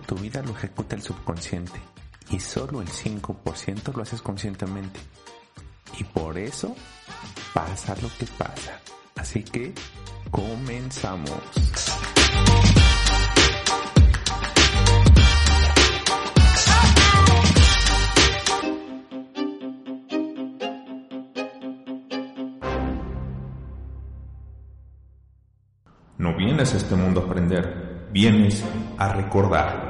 tu vida lo ejecuta el subconsciente y solo el 5% lo haces conscientemente. Y por eso pasa lo que pasa. Así que comenzamos. No vienes a este mundo a aprender, vienes a recordar.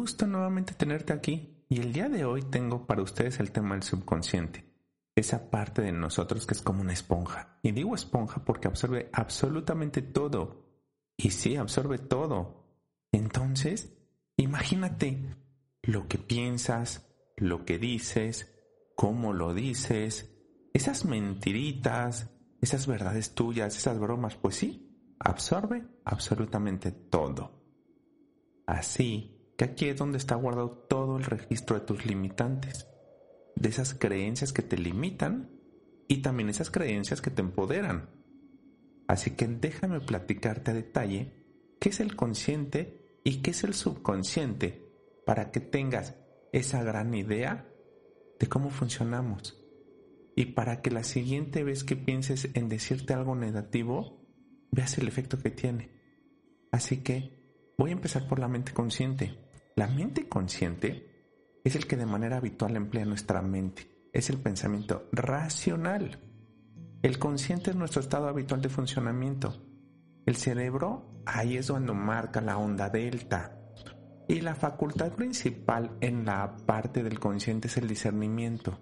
Gusto nuevamente tenerte aquí. Y el día de hoy tengo para ustedes el tema del subconsciente. Esa parte de nosotros que es como una esponja. Y digo esponja porque absorbe absolutamente todo. Y sí, absorbe todo. Entonces, imagínate lo que piensas, lo que dices, cómo lo dices, esas mentiritas, esas verdades tuyas, esas bromas, pues sí, absorbe absolutamente todo. Así que aquí es donde está guardado todo el registro de tus limitantes, de esas creencias que te limitan y también esas creencias que te empoderan. Así que déjame platicarte a detalle qué es el consciente y qué es el subconsciente para que tengas esa gran idea de cómo funcionamos. Y para que la siguiente vez que pienses en decirte algo negativo, veas el efecto que tiene. Así que voy a empezar por la mente consciente. La mente consciente es el que de manera habitual emplea nuestra mente. Es el pensamiento racional. El consciente es nuestro estado habitual de funcionamiento. El cerebro ahí es donde marca la onda delta. Y la facultad principal en la parte del consciente es el discernimiento.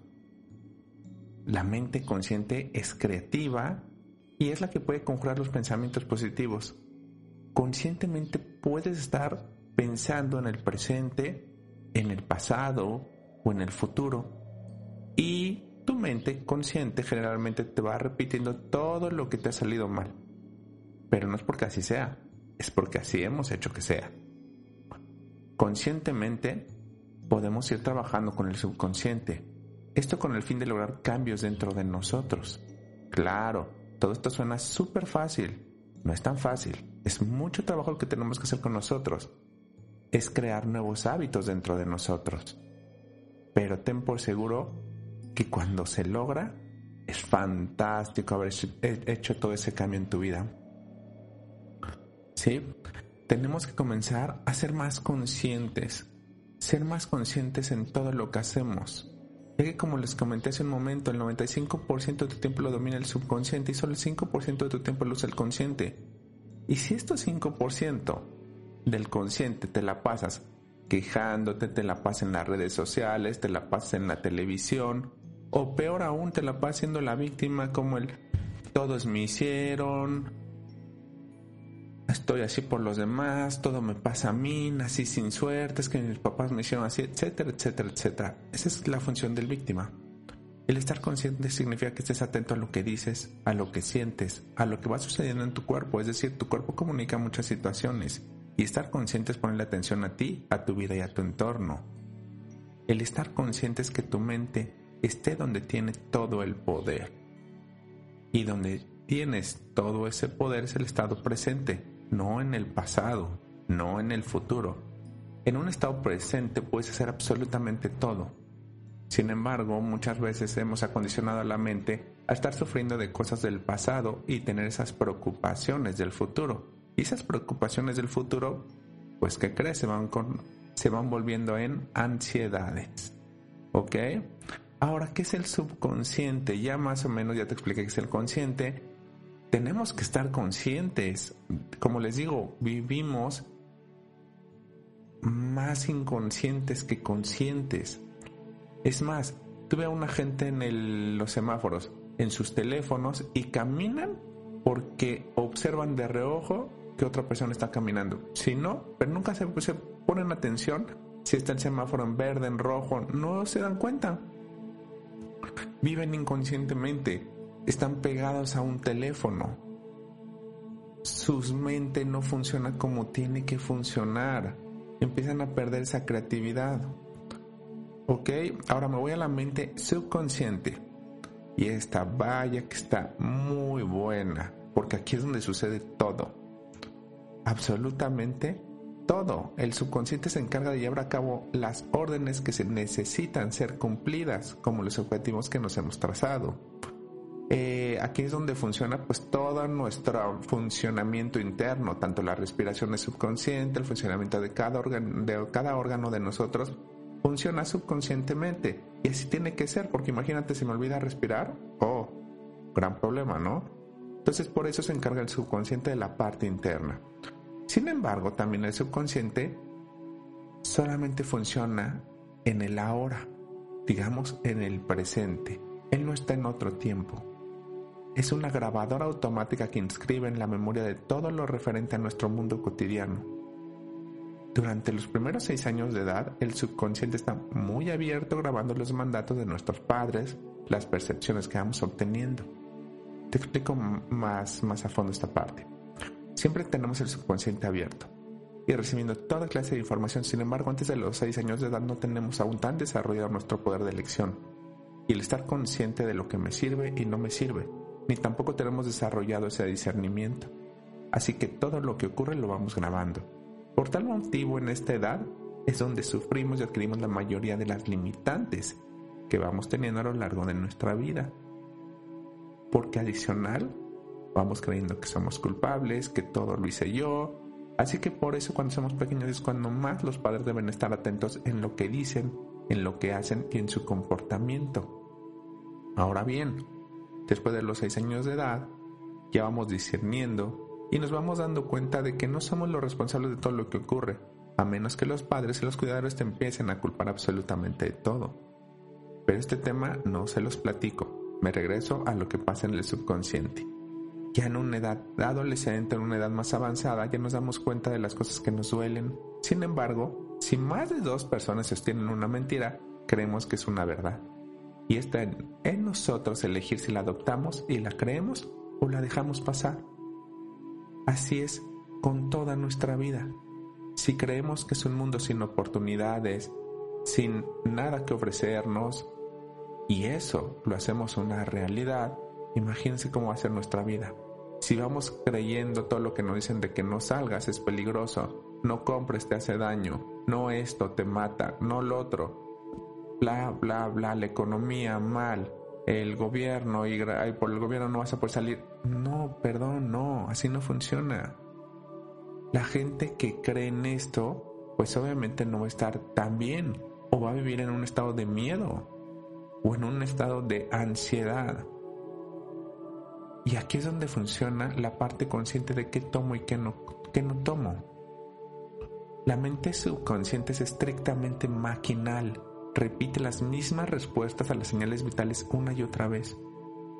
La mente consciente es creativa y es la que puede conjurar los pensamientos positivos. Conscientemente puedes estar pensando en el presente, en el pasado o en el futuro. Y tu mente consciente generalmente te va repitiendo todo lo que te ha salido mal. Pero no es porque así sea, es porque así hemos hecho que sea. Conscientemente podemos ir trabajando con el subconsciente, esto con el fin de lograr cambios dentro de nosotros. Claro, todo esto suena súper fácil, no es tan fácil, es mucho trabajo lo que tenemos que hacer con nosotros, es crear nuevos hábitos dentro de nosotros. Pero ten por seguro que cuando se logra, es fantástico haber hecho todo ese cambio en tu vida. Sí, tenemos que comenzar a ser más conscientes, ser más conscientes en todo lo que hacemos. Ya que como les comenté hace un momento, el 95% de tu tiempo lo domina el subconsciente y solo el 5% de tu tiempo lo usa el consciente. Y si estos 5% del consciente te la pasas quejándote, te la pasas en las redes sociales, te la pasas en la televisión, o peor aún, te la pasas siendo la víctima como el todos me hicieron, estoy así por los demás, todo me pasa a mí, nací sin suerte, es que mis papás me hicieron así, etcétera, etcétera, etcétera. Esa es la función del víctima. El estar consciente significa que estés atento a lo que dices, a lo que sientes, a lo que va sucediendo en tu cuerpo, es decir, tu cuerpo comunica muchas situaciones y estar consciente es ponerle atención a ti, a tu vida y a tu entorno. El estar consciente es que tu mente esté donde tiene todo el poder. Y donde tienes todo ese poder es el estado presente, no en el pasado, no en el futuro. En un estado presente puedes hacer absolutamente todo. Sin embargo, muchas veces hemos acondicionado a la mente a estar sufriendo de cosas del pasado y tener esas preocupaciones del futuro. Y esas preocupaciones del futuro, pues que crees, se van, con, se van volviendo en ansiedades. ¿Ok? Ahora, ¿qué es el subconsciente? Ya más o menos ya te expliqué qué es el consciente tenemos que estar conscientes. Como les digo, vivimos más inconscientes que conscientes. Es más, tuve a una gente en los semáforos, en sus teléfonos y caminan porque observan de reojo que otra persona está caminando. Si no, pero nunca se, ponen atención si está el semáforo en verde, en rojo, no se dan cuenta. Viven inconscientemente, están pegados a un teléfono. Su mente no funciona como tiene que funcionar. Empiezan a perder esa creatividad. Ok, ahora me voy a la mente subconsciente. Y esta vaya que está muy buena, porque aquí es donde sucede todo. Absolutamente todo. El subconsciente se encarga de llevar a cabo las órdenes que se necesitan ser cumplidas, como los objetivos que nos hemos trazado. Eh, aquí es donde funciona pues todo nuestro funcionamiento interno, tanto la respiración es subconsciente, el funcionamiento de cada, órgano, de cada órgano de nosotros funciona subconscientemente. Y así tiene que ser, porque imagínate, si me olvida respirar, oh, gran problema, ¿no? Entonces por eso se encarga el subconsciente de la parte interna. Sin embargo, también el subconsciente solamente funciona en el ahora, digamos en el presente. Él no está en otro tiempo. Es una grabadora automática que inscribe en la memoria de todo lo referente a nuestro mundo cotidiano. Durante los primeros seis años de edad, el subconsciente está muy abierto grabando los mandatos de nuestros padres, las percepciones que vamos obteniendo. Te explico más, más a fondo esta parte. Siempre tenemos el subconsciente abierto y recibiendo toda clase de información. Sin embargo, antes de los 6 años de edad no tenemos aún tan desarrollado nuestro poder de elección y el estar consciente de lo que me sirve y no me sirve, ni tampoco tenemos desarrollado ese discernimiento. Así que todo lo que ocurre lo vamos grabando. Por tal motivo, en esta edad es donde sufrimos y adquirimos la mayoría de las limitantes que vamos teniendo a lo largo de nuestra vida. Porque adicional, Vamos creyendo que somos culpables, que todo lo hice yo. Así que por eso cuando somos pequeños es cuando más los padres deben estar atentos en lo que dicen, en lo que hacen y en su comportamiento. Ahora bien, después de los seis años de edad, ya vamos discerniendo y nos vamos dando cuenta de que no somos los responsables de todo lo que ocurre, a menos que los padres y los cuidadores te empiecen a culpar absolutamente de todo. Pero este tema no se los platico, me regreso a lo que pasa en el subconsciente ya en una edad adolescente, en una edad más avanzada, ya nos damos cuenta de las cosas que nos duelen. Sin embargo, si más de dos personas sostienen una mentira, creemos que es una verdad. Y está en, en nosotros elegir si la adoptamos y la creemos o la dejamos pasar. Así es con toda nuestra vida. Si creemos que es un mundo sin oportunidades, sin nada que ofrecernos, y eso lo hacemos una realidad, Imagínense cómo va a ser nuestra vida. Si vamos creyendo todo lo que nos dicen de que no salgas es peligroso, no compres te hace daño, no esto te mata, no lo otro, bla, bla, bla, la economía mal, el gobierno y, por el gobierno no vas a poder salir. No, perdón, no, así no funciona. La gente que cree en esto, pues obviamente no va a estar tan bien o va a vivir en un estado de miedo o en un estado de ansiedad y aquí es donde funciona la parte consciente de qué tomo y qué no, qué no tomo. La mente subconsciente es estrictamente maquinal, repite las mismas respuestas a las señales vitales una y otra vez.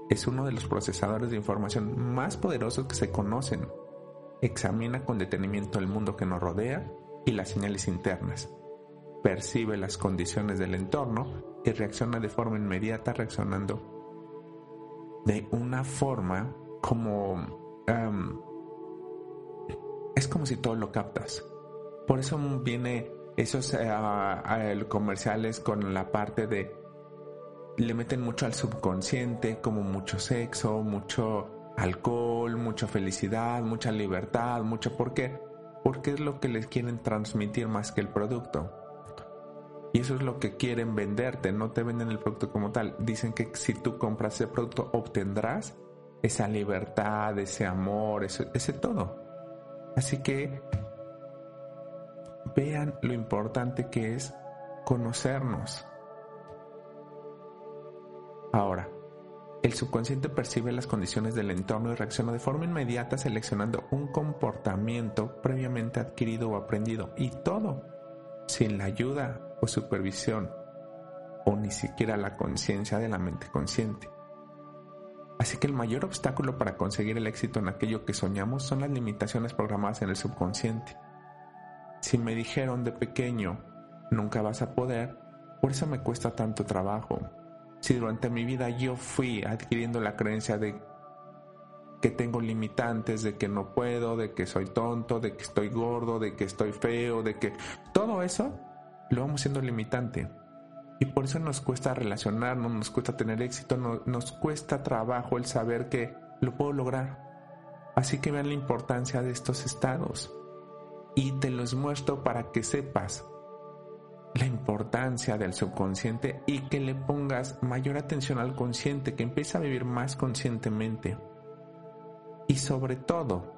Es uno de los procesadores de información más poderosos que se conocen. Examina con detenimiento el mundo que nos rodea y las señales internas. Percibe las condiciones del entorno y reacciona de forma inmediata reaccionando de una forma como... es como si todo lo captas. Por eso viene esos uh, comerciales con la parte de... Le meten mucho al subconsciente, como mucho sexo, mucho alcohol, mucha felicidad, mucha libertad, mucho... ¿Por qué? Porque es lo que les quieren transmitir más que el producto. Y eso es lo que quieren venderte, no te venden el producto como tal. Dicen que si tú compras ese producto obtendrás esa libertad, ese amor, ese, todo. Así que vean lo importante que es conocernos. Ahora, el subconsciente percibe las condiciones del entorno y reacciona de forma inmediata seleccionando un comportamiento previamente adquirido o aprendido. Y todo sin la ayuda o supervisión o ni siquiera la conciencia de la mente consciente. Así que el mayor obstáculo para conseguir el éxito en aquello que soñamos son las limitaciones programadas en el subconsciente. Si me dijeron de pequeño, nunca vas a poder, por eso me cuesta tanto trabajo. Si durante mi vida yo fui adquiriendo la creencia de que tengo limitantes, de que no puedo, de que soy tonto, de que estoy gordo, de que estoy feo, de que todo eso lo vamos siendo limitante. Y por eso nos cuesta relacionarnos, nos cuesta tener éxito, nos cuesta trabajo el saber que lo puedo lograr. Así que vean la importancia de estos estados. Y te los muestro para que sepas la importancia del subconsciente y que le pongas mayor atención al consciente, que empiece a vivir más conscientemente. Y sobre todo,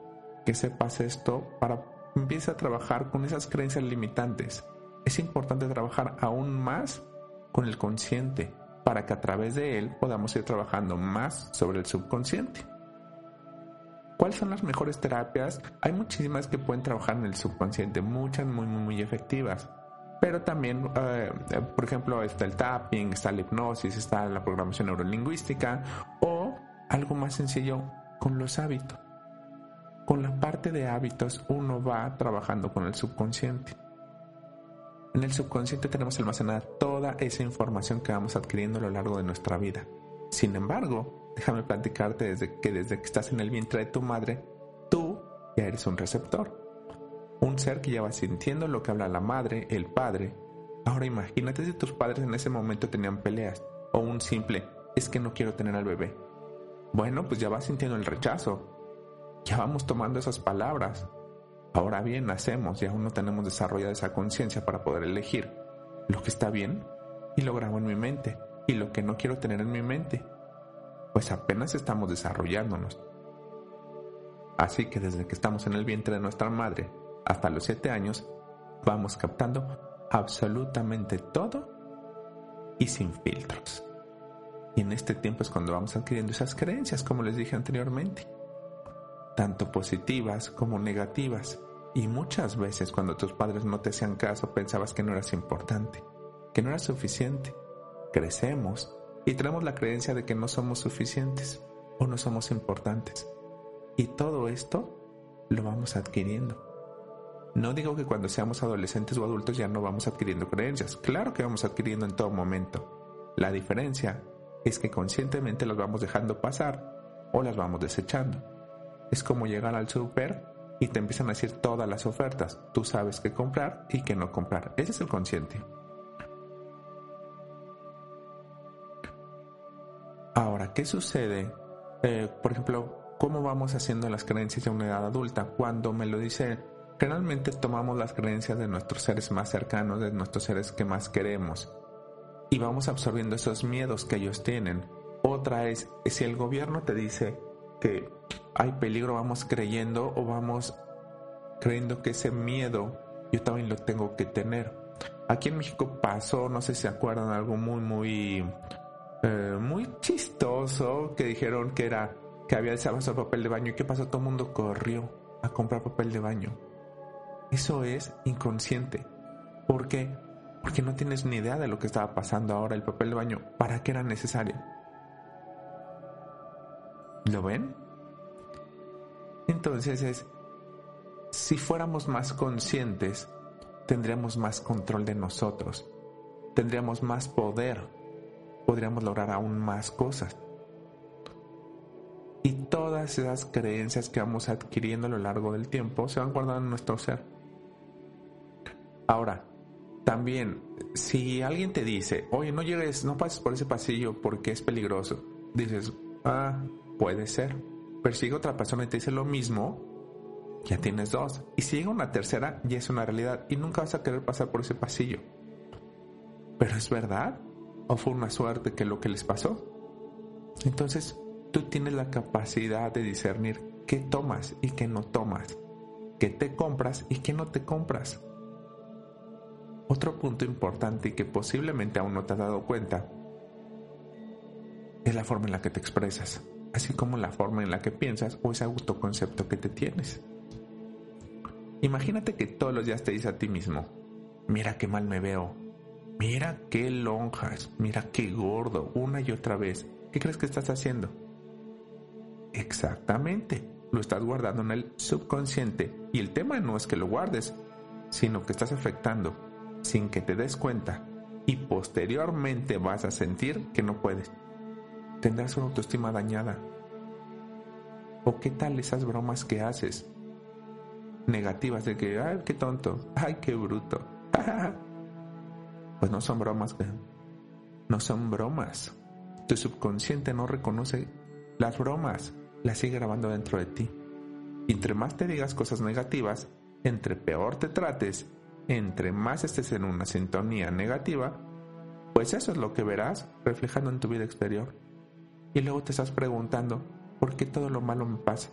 que sepas esto para empiece a trabajar con esas creencias limitantes. Es importante trabajar aún más con el consciente para que a través de él podamos ir trabajando más sobre el subconsciente. ¿Cuáles son las mejores terapias? Hay muchísimas que pueden trabajar en el subconsciente, muchas muy, muy, muy efectivas. Pero también, eh, por ejemplo, está el tapping, está la hipnosis, está la programación neurolingüística o algo más sencillo con los hábitos. Con la parte de hábitos uno va trabajando con el subconsciente. En el subconsciente tenemos almacenada toda esa información que vamos adquiriendo a lo largo de nuestra vida. Sin embargo, déjame platicarte desde que desde que estás en el vientre de tu madre, tú ya eres un receptor. Un ser que ya va sintiendo lo que habla la madre, el padre. Ahora imagínate si tus padres en ese momento tenían peleas o un simple es que no quiero tener al bebé. Bueno, pues ya vas sintiendo el rechazo. Ya vamos tomando esas palabras, Ahora bien, nacemos y aún no tenemos desarrollada esa conciencia para poder elegir lo que está bien y lo grabo en mi mente y lo que no quiero tener en mi mente, pues apenas estamos desarrollándonos. Así que desde que estamos en el vientre de nuestra madre hasta los siete años, vamos captando absolutamente todo y sin filtros. Y en este tiempo es cuando vamos adquiriendo esas creencias, como les dije anteriormente tanto positivas como negativas. Y muchas veces cuando tus padres no te hacían caso pensabas que no eras importante, que no eras suficiente. Crecemos y tenemos la creencia de que no somos suficientes o no somos importantes. Y todo esto lo vamos adquiriendo. No digo que cuando seamos adolescentes o adultos ya no vamos adquiriendo creencias. Claro que vamos adquiriendo en todo momento. La diferencia es que conscientemente las vamos dejando pasar o las vamos desechando. Es como llegar al super y te empiezan a decir todas las ofertas. Tú sabes qué comprar y qué no comprar. Ese es el consciente. Ahora, ¿qué sucede? Eh, por ejemplo, ¿cómo vamos haciendo las creencias de una edad adulta? Cuando me lo dice, generalmente tomamos las creencias de nuestros seres más cercanos, de nuestros seres que más queremos, y vamos absorbiendo esos miedos que ellos tienen. Otra es, si el gobierno te dice que hay peligro, vamos creyendo o vamos creyendo que ese miedo yo también lo tengo que tener. Aquí en México pasó, no sé si se acuerdan, algo muy, muy, eh, muy chistoso que dijeron que era que había desabasto de papel de baño y qué pasó, todo el mundo corrió a comprar papel de baño. Eso es inconsciente. ¿Por qué? Porque no tienes ni idea de lo que estaba pasando ahora el papel de baño. ¿Para qué era necesario? ¿Lo ven? Entonces es, si fuéramos más conscientes, tendríamos más control de nosotros, tendríamos más poder, podríamos lograr aún más cosas. Y todas esas creencias que vamos adquiriendo a lo largo del tiempo se van guardando en nuestro ser. Ahora, también, si alguien te dice, oye, no llegues, no pases por ese pasillo porque es peligroso, dices, ah, puede ser pero si otra persona y te dice lo mismo, ya tienes dos. Y si llega una tercera, ya es una realidad y nunca vas a querer pasar por ese pasillo. ¿Pero es verdad? ¿O fue una suerte que lo que les pasó? Entonces, tú tienes la capacidad de discernir qué tomas y qué no tomas, qué te compras y qué no te compras. Otro punto importante y que posiblemente aún no te has dado cuenta es la forma en la que te expresas así como la forma en la que piensas o ese autoconcepto que te tienes. Imagínate que todos los días te dices a ti mismo, mira qué mal me veo, mira qué lonjas, mira qué gordo, una y otra vez. ¿Qué crees que estás haciendo? Exactamente, lo estás guardando en el subconsciente y el tema no es que lo guardes, sino que estás afectando sin que te des cuenta y posteriormente vas a sentir que no puedes. Tendrás una autoestima dañada. ¿O qué tal esas bromas que haces? Negativas de que, ay, qué tonto, ay, qué bruto. pues no son bromas, no son bromas. Tu subconsciente no reconoce las bromas, las sigue grabando dentro de ti. Y entre más te digas cosas negativas, entre peor te trates, entre más estés en una sintonía negativa, pues eso es lo que verás reflejando en tu vida exterior. Y luego te estás preguntando, ¿por qué todo lo malo me pasa?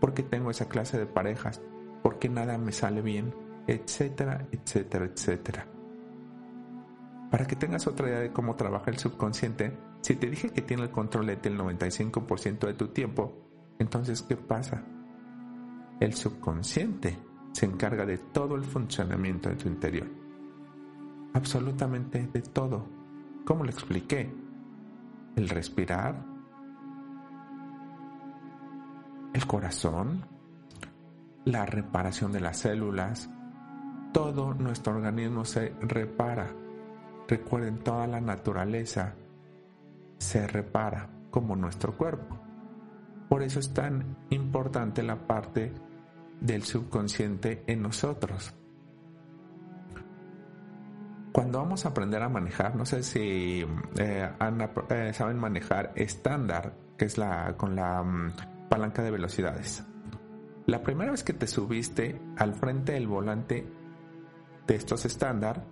¿Por qué tengo esa clase de parejas? ¿Por qué nada me sale bien? Etcétera, etcétera, etcétera. Para que tengas otra idea de cómo trabaja el subconsciente, si te dije que tiene el control de ti el 95% de tu tiempo, entonces ¿qué pasa? El subconsciente se encarga de todo el funcionamiento de tu interior. Absolutamente de todo. ¿Cómo lo expliqué? El respirar, el corazón, la reparación de las células, todo nuestro organismo se repara Recuerden, toda la naturaleza se repara como nuestro cuerpo. Por eso es tan importante la parte del subconsciente en nosotros. Cuando vamos a aprender a manejar, no sé si eh, eh, saben manejar estándar, que es la con la mm, palanca de velocidades. La primera vez que te subiste al frente del volante de estos estándar,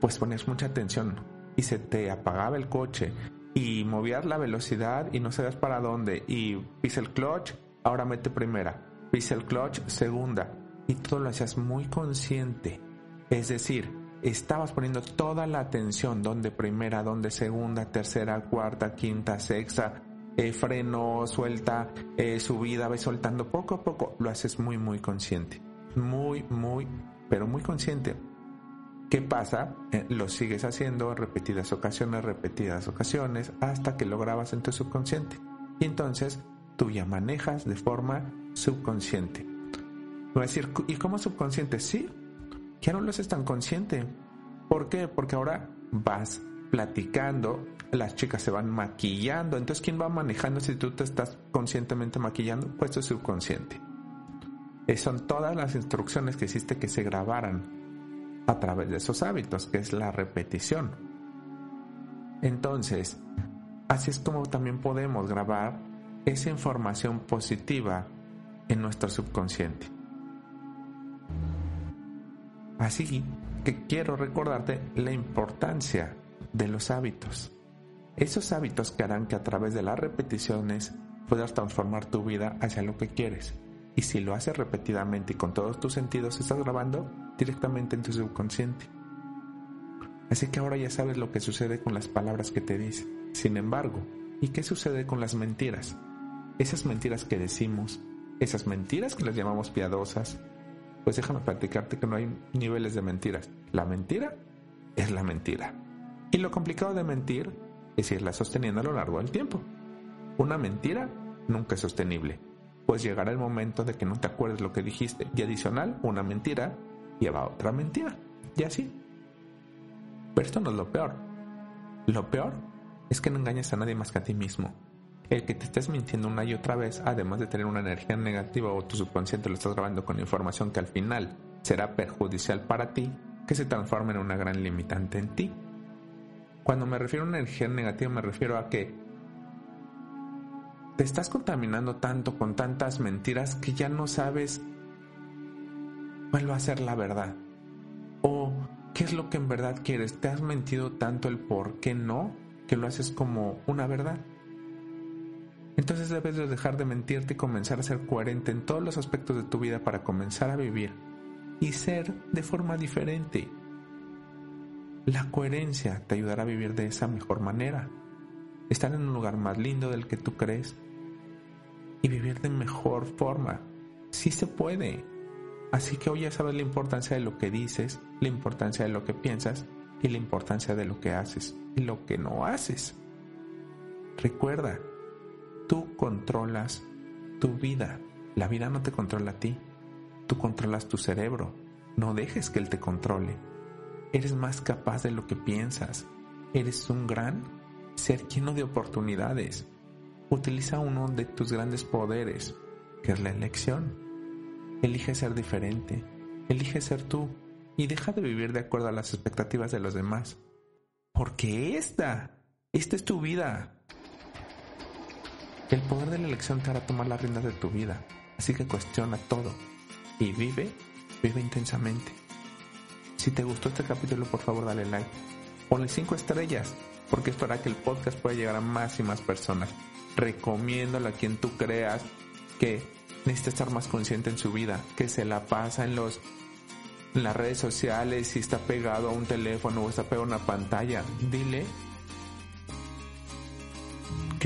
pues ponías mucha atención y se te apagaba el coche y movías la velocidad y no sabías para dónde y pisa el clutch, ahora mete primera, pisa el clutch, segunda y todo lo hacías muy consciente. Es decir, estabas poniendo toda la atención donde primera, donde segunda, tercera, cuarta, quinta, sexta, eh, freno, suelta, eh, subida, ves soltando poco a poco, lo haces muy, muy consciente. Muy, muy, pero muy consciente. ¿Qué pasa? Eh, lo sigues haciendo repetidas ocasiones, repetidas ocasiones, hasta que lo grabas en tu subconsciente. Y entonces tú ya manejas de forma subconsciente. Voy a decir, ¿y cómo subconsciente? Sí, ya no lo haces tan consciente. ¿Por qué? Porque ahora vas platicando, las chicas se van maquillando. Entonces, ¿quién va manejando si tú te estás conscientemente maquillando? Pues tu subconsciente. son todas las instrucciones que hiciste que se grabaran a través de esos hábitos, que es la repetición. Entonces, así es como también podemos grabar esa información positiva en nuestro subconsciente. Así que quiero recordarte la importancia de los hábitos. Esos hábitos que harán que a través de las repeticiones puedas transformar tu vida hacia lo que quieres. Y si lo haces repetidamente y con todos tus sentidos estás grabando, directamente en tu subconsciente. Así que ahora ya sabes lo que sucede con las palabras que te dice. Sin embargo, ¿y qué sucede con las mentiras? Esas mentiras que decimos, esas mentiras que las llamamos piadosas, pues déjame platicarte que no hay niveles de mentiras. La mentira es la mentira. Y lo complicado de mentir es irla sosteniendo a lo largo del tiempo. Una mentira nunca es sostenible, pues llegará el momento de que no te acuerdes lo que dijiste. Y adicional, una mentira lleva otra mentira. Y así. Pero esto no es lo peor. Lo peor es que no engañes a nadie más que a ti mismo. El que te estés mintiendo una y otra vez, además de tener una energía negativa o tu subconsciente lo estás grabando con información que al final será perjudicial para ti, que se transforme en una gran limitante en ti. Cuando me refiero a una energía negativa me refiero a que te estás contaminando tanto con tantas mentiras que ya no sabes cuál va a ser la verdad. O qué es lo que en verdad quieres. Te has mentido tanto el por qué no que lo haces como una verdad. Entonces debes de dejar de mentirte y comenzar a ser coherente en todos los aspectos de tu vida para comenzar a vivir y ser de forma diferente. La coherencia te ayudará a vivir de esa mejor manera, estar en un lugar más lindo del que tú crees y vivir de mejor forma. Sí se puede. Así que hoy ya sabes la importancia de lo que dices, la importancia de lo que piensas y la importancia de lo que haces y lo que no haces. Recuerda, Tú controlas tu vida. La vida no te controla a ti. Tú controlas tu cerebro. No dejes que él te controle. Eres más capaz de lo que piensas. Eres un gran ser lleno de oportunidades. Utiliza uno de tus grandes poderes, que es la elección. Elige ser diferente. Elige ser tú y deja de vivir de acuerdo a las expectativas de los demás. Porque esta, esta es tu vida. El poder de la elección te hará tomar las riendas de tu vida. Así que cuestiona todo y vive, vive intensamente. Si te gustó este capítulo, por favor dale like. Ponle 5 estrellas, porque esto hará que el podcast pueda llegar a más y más personas. Recomiéndalo a quien tú creas que necesita estar más consciente en su vida, que se la pasa en los en las redes sociales, si está pegado a un teléfono o está pegado a una pantalla, dile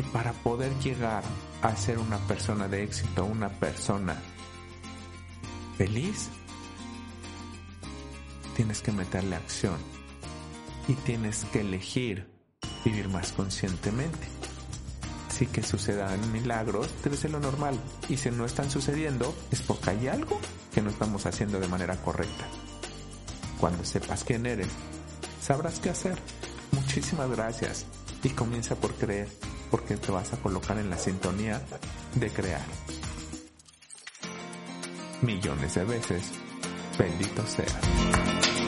para poder llegar a ser una persona de éxito, una persona feliz, tienes que meterle acción y tienes que elegir vivir más conscientemente. Si que sucedan milagros, debe ser lo normal. Y si no están sucediendo, es porque hay algo que no estamos haciendo de manera correcta. Cuando sepas quién eres, sabrás qué hacer. Muchísimas gracias y comienza por creer, porque te vas a colocar en la sintonía de crear. Millones de veces, bendito seas.